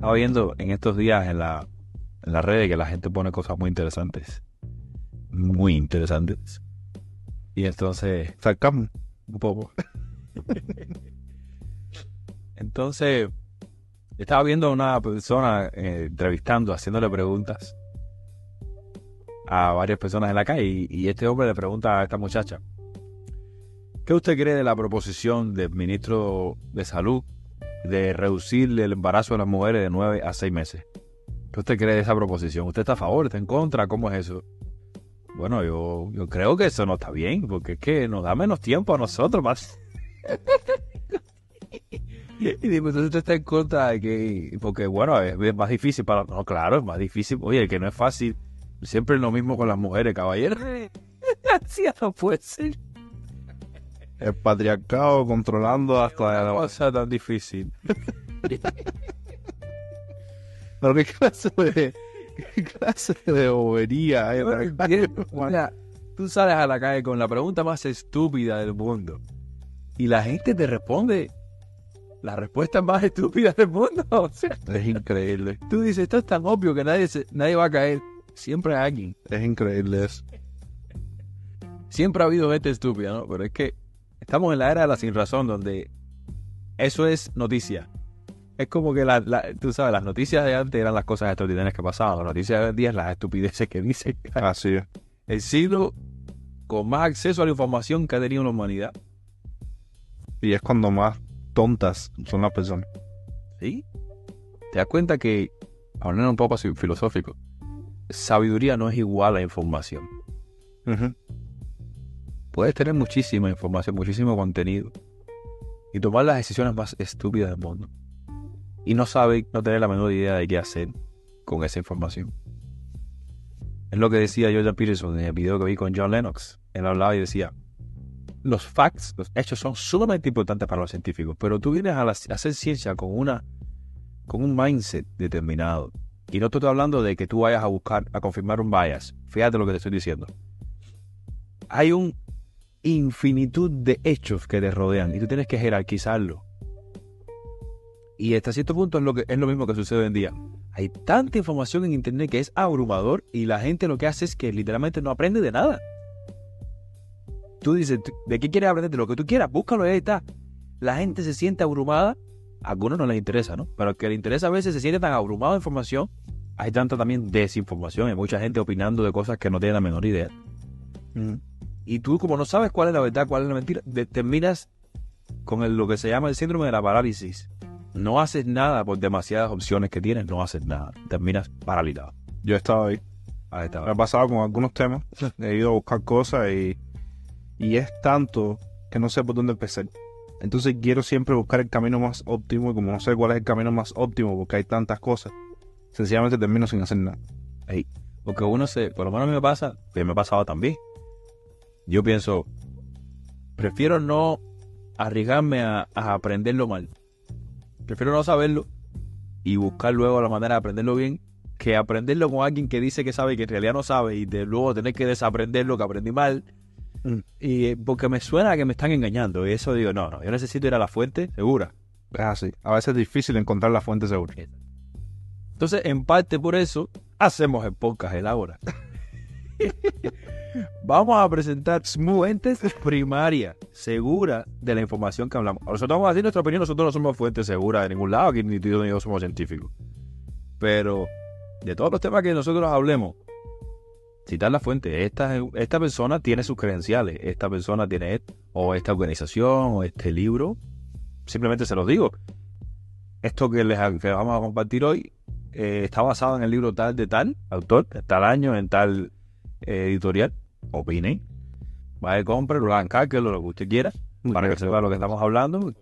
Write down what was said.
Estaba viendo en estos días en la, en las redes que la gente pone cosas muy interesantes. Muy interesantes. Y entonces, Sacamos. un poco. entonces, estaba viendo a una persona eh, entrevistando, haciéndole preguntas a varias personas en la calle. Y este hombre le pregunta a esta muchacha: ¿Qué usted cree de la proposición del ministro de Salud de reducir el embarazo de las mujeres de 9 a 6 meses? ¿Qué usted cree de esa proposición? ¿Usted está a favor? ¿Está en contra? ¿Cómo es eso? Bueno, yo, yo creo que eso no está bien, porque es que nos da menos tiempo a nosotros más. y digo, entonces usted está en contra de que, porque bueno, es, más difícil para, no, claro, es más difícil, oye, que no es fácil, siempre es lo mismo con las mujeres, caballero. Así no puede ser. El patriarcado controlando hasta la cosa tan difícil. Pero qué clase de. ¿Qué clase de bobería? Mira, tú sales a la calle con la pregunta más estúpida del mundo y la gente te responde la respuesta más estúpida del mundo. O sea, Es increíble. tú dices, esto es tan obvio que nadie, se- nadie va a caer. Siempre hay alguien. Es increíble eso. Siempre ha habido gente estúpida, ¿no? Pero es que estamos en la era de la sin razón donde eso es noticia. Es como que, la, la- tú sabes, las noticias de antes eran las cosas extraordinarias que pasaban. Las noticias de hoy en día es las estupideces que dicen. Así es. El siglo con más acceso a la información que ha tenido la humanidad. Y es cuando más tontas son las personas. ¿Sí? Te das cuenta que, hablando un poco filosófico, sabiduría no es igual a información. Ujú. Puedes tener muchísima información, muchísimo contenido y tomar las decisiones más estúpidas del mundo y no saber, no tener la menor idea de qué hacer con esa información. Es lo que decía Jordan Peterson en el video que vi con John Lennox. Él hablaba y decía, los facts, los hechos son sumamente importantes para los científicos, pero tú vienes a hacer ciencia con una con un mindset determinado. Y no te estoy hablando de que tú vayas a buscar, a confirmar un bias. Fíjate lo que te estoy diciendo. Hay un infinitud de hechos que te rodean y tú tienes que jerarquizarlo. Y hasta cierto punto es lo, que, es lo mismo que sucede hoy en día. Hay tanta información en internet que es abrumador y la gente lo que hace es que literalmente no aprende de nada. Tú dices, "¿Tú- ¿de qué quieres aprender? De lo que tú quieras, búscalo y ahí está. La gente se siente abrumada, a algunos no les interesa, ¿no? Pero al que le interesa a veces se siente tan abrumado de información. Hay tanta también desinformación, hay mucha gente opinando de cosas que no tienen la menor idea. Y tú, como no sabes cuál es la verdad, cuál es la mentira, de- terminas con el- lo que se llama el síndrome de la parálisis. No haces nada por demasiadas opciones que tienes, no haces nada. Terminas paralizado. Yo he estado ahí. Ahí. Me ha pasado con algunos temas. He ido a buscar cosas y, y es tanto que no sé por dónde empezar. Entonces quiero siempre buscar el camino más óptimo y como no sé cuál es el camino más óptimo porque hay tantas cosas, sencillamente termino sin hacer nada. Porque uno se, por lo menos a mí me pasa, que me ha pasado también. Yo pienso, prefiero no arriesgarme a, a aprenderlo mal. Prefiero no saberlo y buscar luego la manera de aprenderlo bien que aprenderlo con alguien que dice que sabe y que en realidad no sabe y de luego tener que desaprender lo que aprendí mal. Mm. Y eh, porque me suena a que me están engañando. Y eso digo, no, no, yo necesito ir a la fuente segura. Es así. A veces es difícil encontrar la fuente segura. Entonces, en parte por eso, hacemos el podcast el ahora. vamos a presentar fuentes primarias, seguras de la información que hablamos. Nosotros vamos a decir nuestra opinión, nosotros no somos fuentes seguras de ningún lado, aquí ni tú ni yo somos científicos. Pero de todos los temas que nosotros hablemos, citar la fuente. Esta, esta persona tiene sus credenciales, esta persona tiene esto, o esta organización, o este libro. Simplemente se los digo. Esto que les que vamos a compartir hoy eh, está basado en el libro tal de tal autor, tal año, en tal editorial. Opinen. Vaya, compre, lo hagan cálculo, lo que usted quiera, para que sepa lo que estamos hablando.